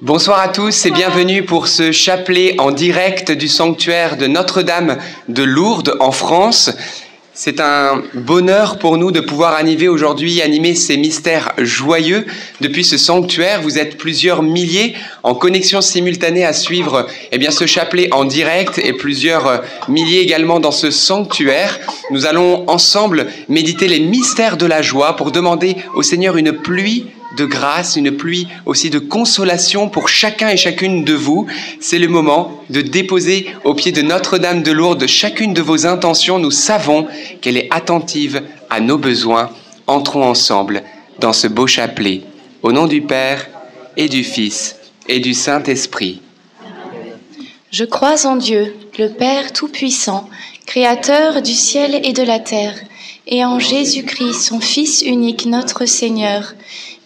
Bonsoir à tous et bienvenue pour ce chapelet en direct du sanctuaire de Notre-Dame de Lourdes en France. C'est un bonheur pour nous de pouvoir animer aujourd'hui, animer ces mystères joyeux depuis ce sanctuaire. Vous êtes plusieurs milliers en connexion simultanée à suivre eh bien, ce chapelet en direct et plusieurs milliers également dans ce sanctuaire. Nous allons ensemble méditer les mystères de la joie pour demander au Seigneur une pluie de grâce, une pluie aussi de consolation pour chacun et chacune de vous. C'est le moment de déposer au pied de Notre-Dame de Lourdes chacune de vos intentions. Nous savons qu'elle est attentive à nos besoins. Entrons ensemble dans ce beau chapelet. Au nom du Père et du Fils et du Saint-Esprit. Je crois en Dieu, le Père Tout-Puissant, Créateur du ciel et de la terre, et en Jésus-Christ, son Fils unique, notre Seigneur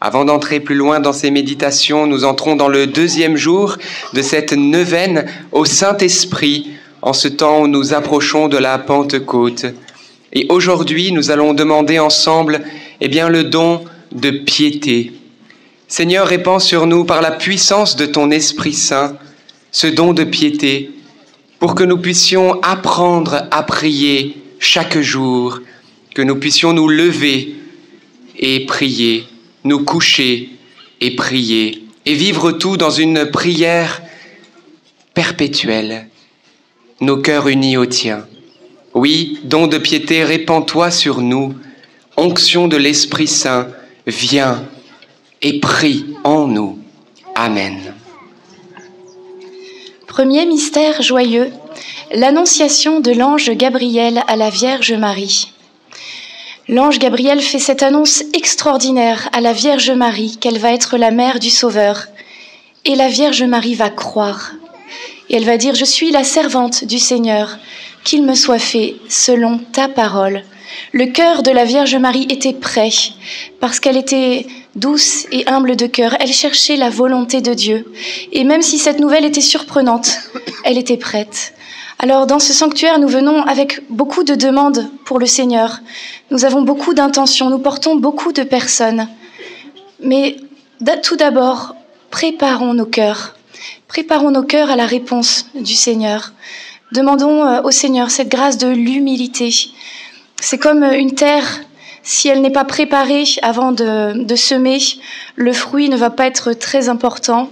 Avant d'entrer plus loin dans ces méditations, nous entrons dans le deuxième jour de cette neuvaine au Saint-Esprit, en ce temps où nous approchons de la Pentecôte. Et aujourd'hui, nous allons demander ensemble, eh bien, le don de piété. Seigneur, répands sur nous par la puissance de ton Esprit Saint ce don de piété, pour que nous puissions apprendre à prier chaque jour, que nous puissions nous lever et prier nous coucher et prier et vivre tout dans une prière perpétuelle, nos cœurs unis au tien. Oui, don de piété, répands-toi sur nous, onction de l'Esprit Saint, viens et prie en nous. Amen. Premier mystère joyeux, l'annonciation de l'ange Gabriel à la Vierge Marie. L'ange Gabriel fait cette annonce extraordinaire à la Vierge Marie qu'elle va être la mère du Sauveur. Et la Vierge Marie va croire. Et elle va dire, je suis la servante du Seigneur, qu'il me soit fait selon ta parole. Le cœur de la Vierge Marie était prêt, parce qu'elle était douce et humble de cœur. Elle cherchait la volonté de Dieu. Et même si cette nouvelle était surprenante, elle était prête. Alors dans ce sanctuaire, nous venons avec beaucoup de demandes pour le Seigneur. Nous avons beaucoup d'intentions, nous portons beaucoup de personnes. Mais tout d'abord, préparons nos cœurs. préparons nos cœurs à la réponse du Seigneur. Demandons euh, au Seigneur cette grâce de l'humilité. C'est comme une terre, si elle n'est pas préparée avant de, semer, le fruit ne va pas être très important.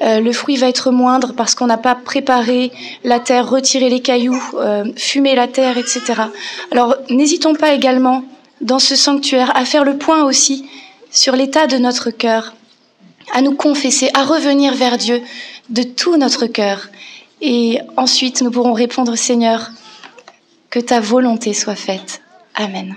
Euh, le fruit va être moindre parce qu'on n'a pas préparé la terre, retiré les cailloux, euh, fumé la terre, etc. Alors n'hésitons pas également dans ce sanctuaire à faire le point aussi sur l'état de notre cœur, à nous confesser, à revenir vers Dieu de tout notre cœur. Et ensuite, nous pourrons répondre, Seigneur, que ta volonté soit faite. Amen.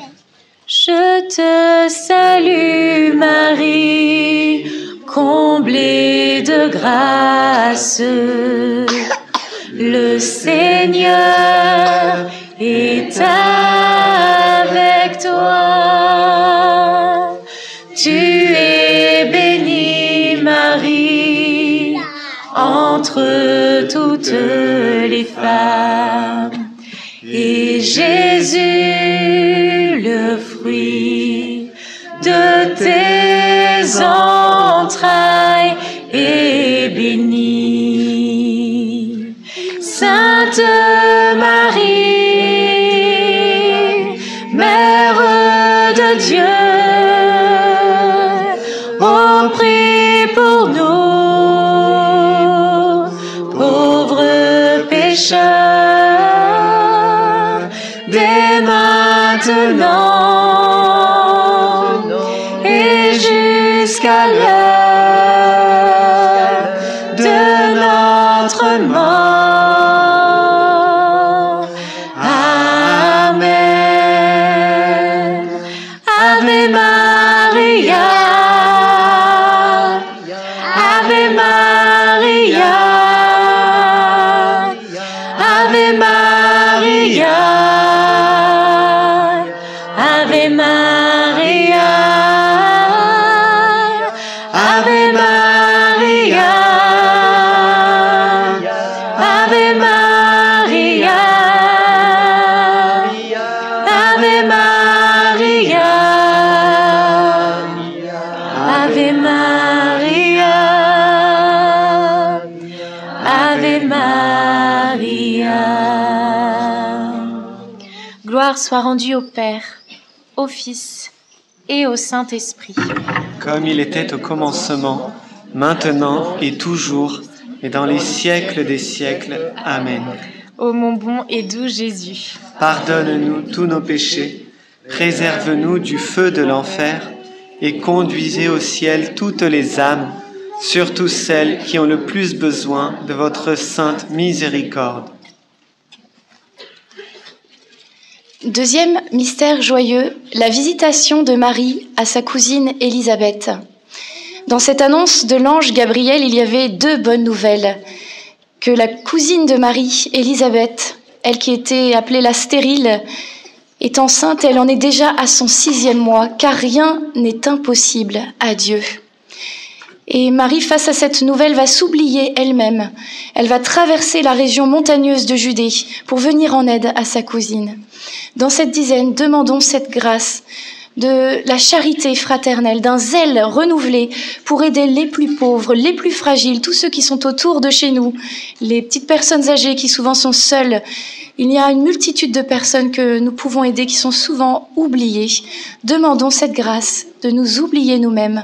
Je te salue Marie, comblée de grâce. Le Seigneur est avec toi. Tu es bénie, Marie, entre toutes les femmes. Et Jésus, le de tes entrailles est béni. Sainte Marie, Mère de Dieu, oh prie pour nous, pauvres pécheurs, dès maintenant Gloire soit rendue au Père, au Fils et au Saint-Esprit. comme il était au commencement, maintenant et toujours, et dans les siècles des siècles. Amen. Ô mon bon et doux Jésus, Pardonne-nous tous nos péchés, préserve-nous du feu de l'enfer, et conduisez au ciel toutes les âmes, surtout celles qui ont le plus besoin de votre sainte miséricorde. Deuxième mystère joyeux, la visitation de Marie à sa cousine Élisabeth. Dans cette annonce de l'ange Gabriel, il y avait deux bonnes nouvelles. Que la cousine de Marie, Élisabeth, elle qui était appelée la stérile, est enceinte, elle en est déjà à son sixième mois, car rien n'est impossible à Dieu. Et Marie, face à cette nouvelle, va s'oublier elle-même. Elle va traverser la région montagneuse de Judée pour venir en aide à sa cousine. Dans cette dizaine, demandons cette grâce de la charité fraternelle, d'un zèle renouvelé pour aider les plus pauvres, les plus fragiles, tous ceux qui sont autour de chez nous, les petites personnes âgées qui souvent sont seules. Il y a une multitude de personnes que nous pouvons aider qui sont souvent oubliées. Demandons cette grâce de nous oublier nous-mêmes,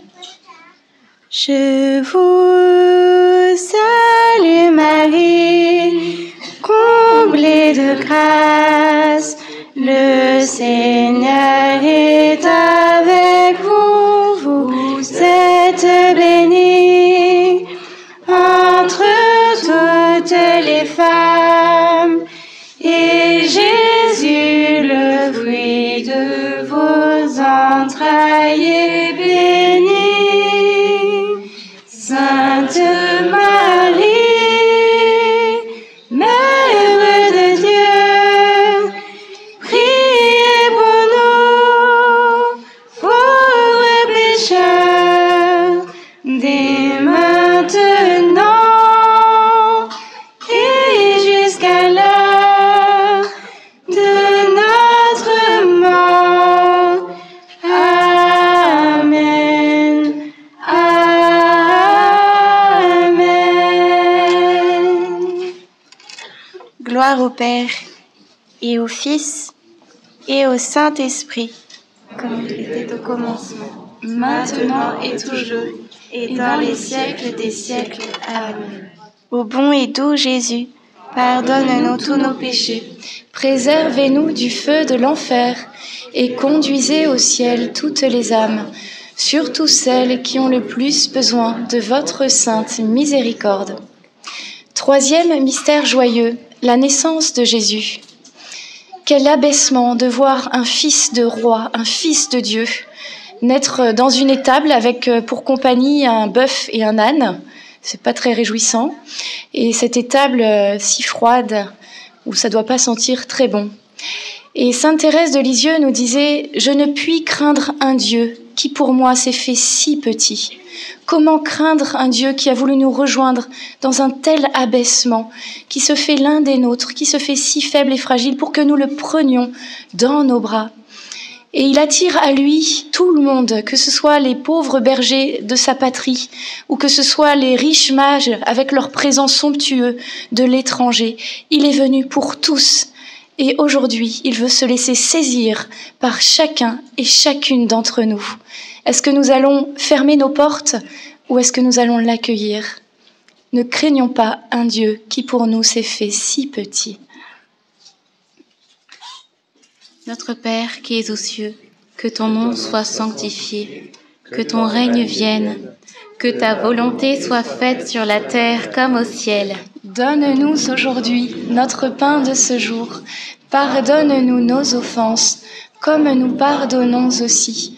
Je vous salue Marie, comblée de grâce, le Seigneur est avec vous, vous êtes bénie entre toutes les femmes, Père et au Fils et au Saint-Esprit, comme il était au commencement, maintenant et toujours, et dans les siècles des siècles. Amen. Au bon et doux Jésus, pardonne-nous tous nos péchés, Préservez-nous du feu de l'enfer et conduisez au ciel toutes les âmes, surtout celles qui ont le plus besoin de votre sainte miséricorde. Troisième mystère joyeux, la naissance de Jésus. Quel abaissement de voir un fils de roi, un fils de Dieu, naître dans une étable avec euh, pour compagnie un bœuf et un âne. C'est pas très réjouissant. Et cette étable euh, si froide, où ça doit pas sentir très bon. Et Sainte Thérèse de Lisieux nous disait Je ne puis craindre un Dieu qui pour moi s'est fait si petit. Comment craindre un Dieu qui a voulu nous rejoindre dans un tel abaissement, qui se fait l'un des nôtres, qui se fait si faible et fragile pour que nous le prenions dans nos bras? Et il attire à lui tout le monde, que ce soit les pauvres bergers de sa patrie, ou que ce soit les riches mages avec leur présent somptueux de l'étranger. Il est venu pour tous. Et aujourd'hui, il veut se laisser saisir par chacun et chacune d'entre nous. Est-ce que nous allons fermer nos portes ou est-ce que nous allons l'accueillir? Ne craignons pas un Dieu qui pour nous s'est fait si petit. Notre Père qui es aux cieux, que ton nom soit sanctifié, que ton règne vienne, que ta volonté soit faite sur la terre comme au ciel. Donne-nous aujourd'hui notre pain de ce jour. Pardonne-nous nos offenses, comme nous pardonnons aussi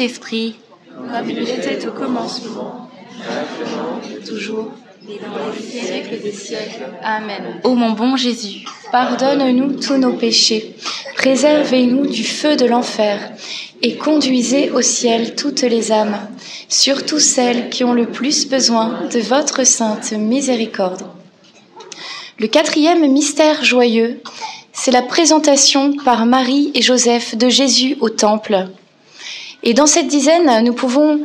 Saint-Esprit. Comme il était au commencement, maintenant, toujours, et dans les siècles des siècles. Amen. Ô mon bon Jésus, Pardonne-nous tous nos péchés, préservez-nous du feu de l'enfer, et conduisez au ciel toutes les âmes, surtout celles qui ont le plus besoin de votre sainte miséricorde. Le quatrième mystère joyeux, c'est la présentation par Marie et Joseph de Jésus au Temple. Et dans cette dizaine, nous pouvons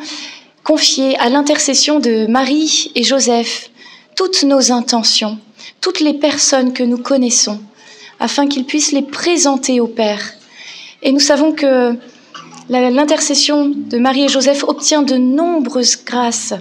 confier à l'intercession de Marie et Joseph toutes nos intentions, toutes les personnes que nous connaissons, afin qu'ils puissent les présenter au Père. Et nous savons que L'intercession de Marie et Joseph obtient de nombreuses grâces.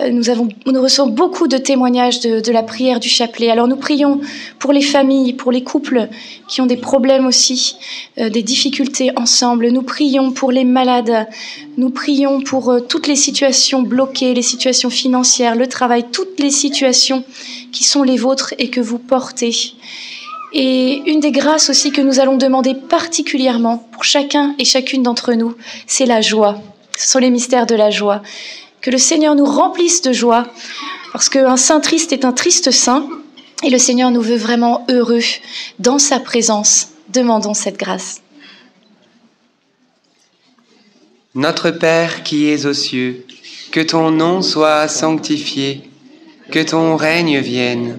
Euh, Nous, avons, nous recevons beaucoup de témoignages de, la prière du chapelet. Alors nous prions pour les familles, pour les couples qui ont des problèmes aussi, euh, des difficultés ensemble. Nous prions pour les malades. Nous prions pour euh, toutes les situations bloquées, les situations financières, le travail, toutes les situations qui sont les vôtres et que vous portez. Et une des grâces aussi que nous allons demander particulièrement pour chacun et chacune d'entre nous, c'est la joie. Ce sont les mystères de la joie. Que le Seigneur nous remplisse de joie, parce qu'un saint triste est un triste saint, et le Seigneur nous veut vraiment heureux dans sa présence. Demandons cette grâce. Notre Père qui es aux cieux, que ton nom soit sanctifié, que ton règne vienne,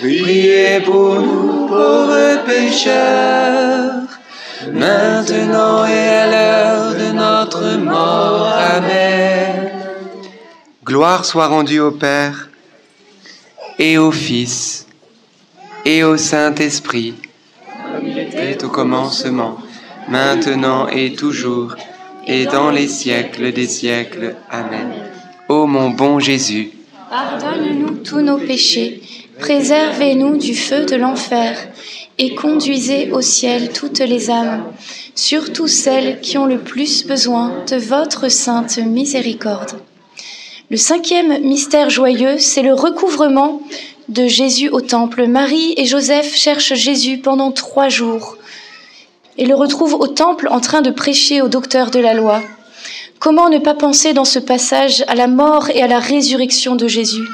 priez pour nous pauvres pécheurs, maintenant et à l'heure de notre mort. Amen. Gloire soit rendue au Père et au Fils et au Saint-Esprit, comme il était au commencement, maintenant et toujours, et dans les siècles des siècles. Amen. Ô mon bon Jésus, Pardonne-nous tous nos péchés, préservez-nous du feu de l'enfer, et conduisez au ciel toutes les âmes, surtout celles qui ont le plus besoin de votre sainte miséricorde. Le cinquième mystère joyeux, c'est le recouvrement de Jésus au temple. Marie et Joseph cherchent Jésus pendant trois jours et le retrouvent au temple en train de prêcher au docteur de la loi. Comment ne pas penser dans ce passage à la mort et à la résurrection de Jésus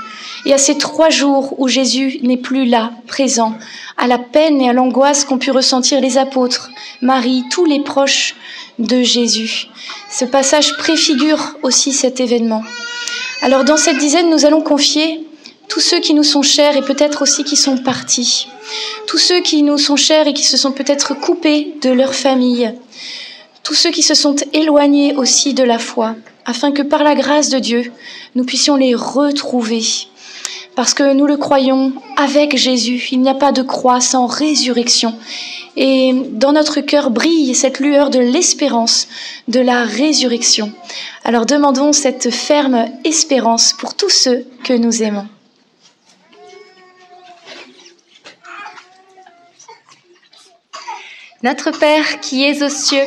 et à ces trois jours où Jésus n'est plus là, présent, à la peine et à l'angoisse qu'ont pu ressentir les apôtres, Marie, tous les proches de Jésus. Ce passage préfigure aussi cet événement. Alors dans cette dizaine, nous allons confier tous ceux qui nous sont chers et peut-être aussi qui sont partis, tous ceux qui nous sont chers et qui se sont peut-être coupés de leur famille, tous ceux qui se sont éloignés aussi de la foi, afin que par la grâce de Dieu, nous puissions les retrouver. Parce que nous le croyons, avec Jésus, il n'y a pas de croix sans résurrection. Et dans notre cœur brille cette lueur de l'espérance, de la résurrection. Alors demandons cette ferme espérance pour tous ceux que nous aimons. Notre Père qui es aux cieux,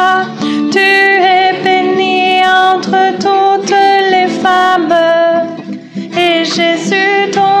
Jésus, ton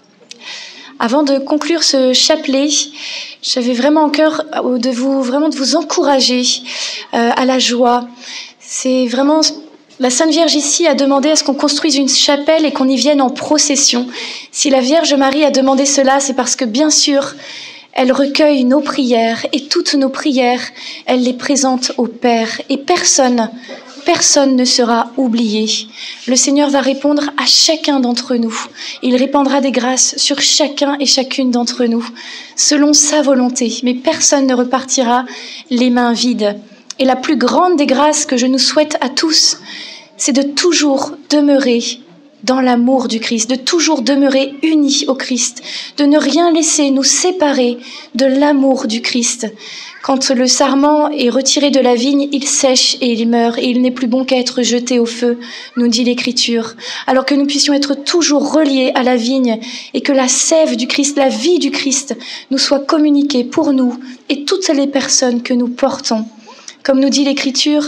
Avant de conclure ce chapelet, j'avais vraiment en cœur de vous vraiment de vous encourager euh, à la joie. C'est vraiment la Sainte Vierge ici a demandé à ce qu'on construise une chapelle et qu'on y vienne en procession. Si la Vierge Marie a demandé cela, c'est parce que bien sûr, elle recueille nos prières et toutes nos prières, elle les présente au Père et personne, personne ne sera oublié. Le Seigneur va répondre à chacun d'entre nous. Il répandra des grâces sur chacun et chacune d'entre nous, selon sa volonté, mais personne ne repartira les mains vides. Et la plus grande des grâces que je nous souhaite à tous, c'est de toujours demeurer dans l'amour du Christ, de toujours demeurer unis au Christ, de ne rien laisser nous séparer de l'amour du Christ. Quand le sarment est retiré de la vigne, il sèche et il meurt, et il n'est plus bon qu'à être jeté au feu, nous dit l'Écriture. Alors que nous puissions être toujours reliés à la vigne, et que la sève du Christ, la vie du Christ, nous soit communiquée pour nous et toutes les personnes que nous portons. Comme nous dit l'Écriture,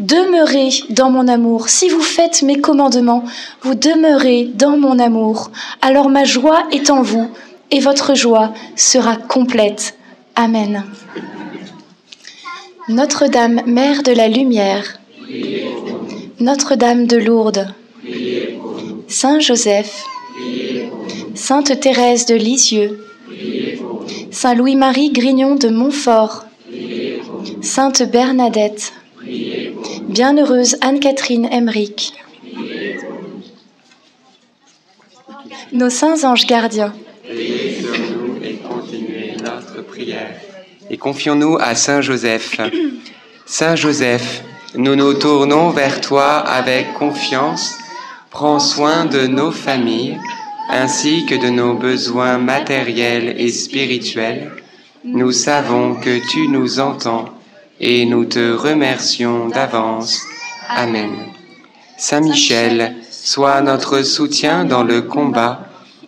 demeurez dans mon amour. Si vous faites mes commandements, vous demeurez dans mon amour. Alors ma joie est en vous et votre joie sera complète. Amen. Notre-Dame, Mère de la Lumière, Notre-Dame de Lourdes, Saint Joseph, Sainte Thérèse de Lisieux, Saint Louis-Marie Grignon de Montfort, Sainte Bernadette, Bienheureuse Anne-Catherine Emmerich, nos saints anges gardiens, Veillez sur nous et continuez notre Et confions-nous à Saint Joseph. Saint Joseph, nous nous tournons vers toi avec confiance. Prends soin de nos familles ainsi que de nos besoins matériels et spirituels. Nous savons que tu nous entends et nous te remercions d'avance. Amen. Saint Michel, sois notre soutien dans le combat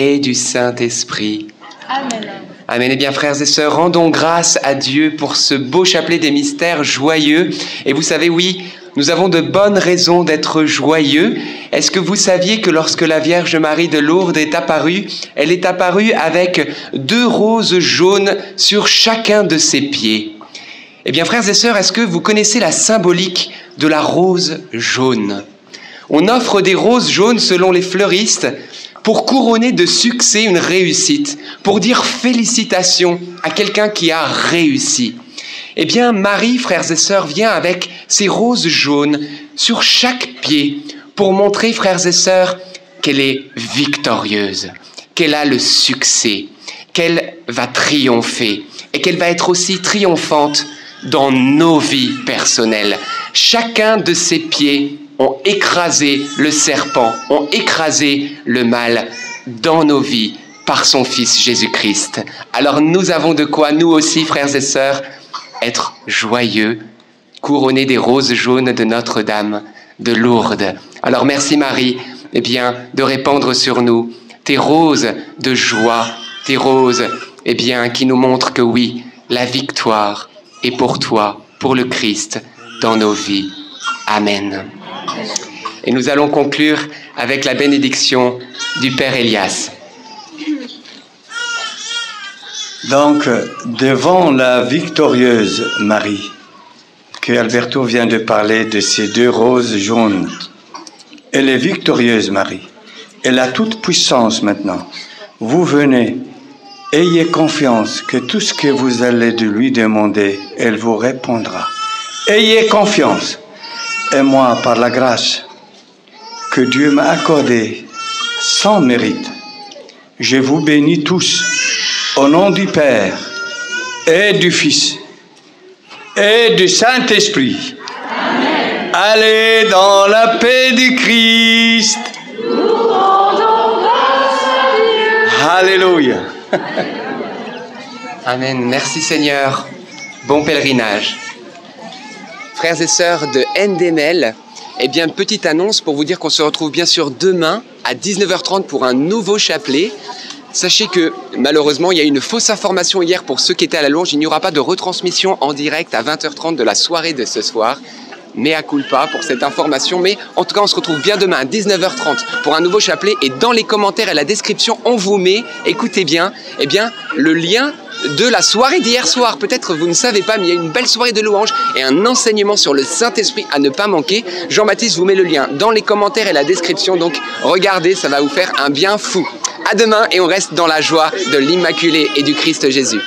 et du Saint-Esprit. Amen. Amen. Eh bien, frères et sœurs, rendons grâce à Dieu pour ce beau chapelet des mystères joyeux. Et vous savez, oui, nous avons de bonnes raisons d'être joyeux. Est-ce que vous saviez que lorsque la Vierge Marie de Lourdes est apparue, elle est apparue avec deux roses jaunes sur chacun de ses pieds? Eh bien, frères et sœurs, est-ce que vous connaissez la symbolique de la rose jaune? On offre des roses jaunes selon les fleuristes pour couronner de succès une réussite, pour dire félicitations à quelqu'un qui a réussi. Eh bien, Marie, frères et sœurs, vient avec ses roses jaunes sur chaque pied pour montrer, frères et sœurs, qu'elle est victorieuse, qu'elle a le succès, qu'elle va triompher et qu'elle va être aussi triomphante dans nos vies personnelles. Chacun de ses pieds ont écrasé le serpent, ont écrasé le mal dans nos vies par son Fils Jésus-Christ. Alors nous avons de quoi, nous aussi, frères et sœurs, être joyeux, couronnés des roses jaunes de Notre-Dame de Lourdes. Alors merci Marie, eh bien, de répandre sur nous tes roses de joie, tes roses, eh bien, qui nous montrent que oui, la victoire est pour toi, pour le Christ, dans nos vies. Amen. Et nous allons conclure avec la bénédiction du Père Elias. Donc, devant la victorieuse Marie, que Alberto vient de parler de ces deux roses jaunes, elle est victorieuse Marie. Elle a toute puissance maintenant. Vous venez, ayez confiance que tout ce que vous allez de lui demander, elle vous répondra. Ayez confiance. Et moi, par la grâce que Dieu m'a accordée sans mérite, je vous bénis tous au nom du Père et du Fils et du Saint-Esprit. Allez dans la paix du Christ. Alléluia. Amen. Merci Seigneur. Bon pèlerinage. Frères et sœurs de NDML, eh bien, petite annonce pour vous dire qu'on se retrouve bien sûr demain à 19h30 pour un nouveau chapelet. Sachez que malheureusement, il y a eu une fausse information hier pour ceux qui étaient à la longe. Il n'y aura pas de retransmission en direct à 20h30 de la soirée de ce soir. Mais à culpa pour cette information. Mais en tout cas, on se retrouve bien demain à 19h30 pour un nouveau chapelet. Et dans les commentaires et la description, on vous met, écoutez bien, eh bien, le lien de la soirée d'hier soir. Peut-être vous ne savez pas, mais il y a une belle soirée de louanges et un enseignement sur le Saint-Esprit à ne pas manquer. Jean-Baptiste vous met le lien dans les commentaires et la description. Donc regardez, ça va vous faire un bien fou. À demain et on reste dans la joie de l'Immaculée et du Christ Jésus.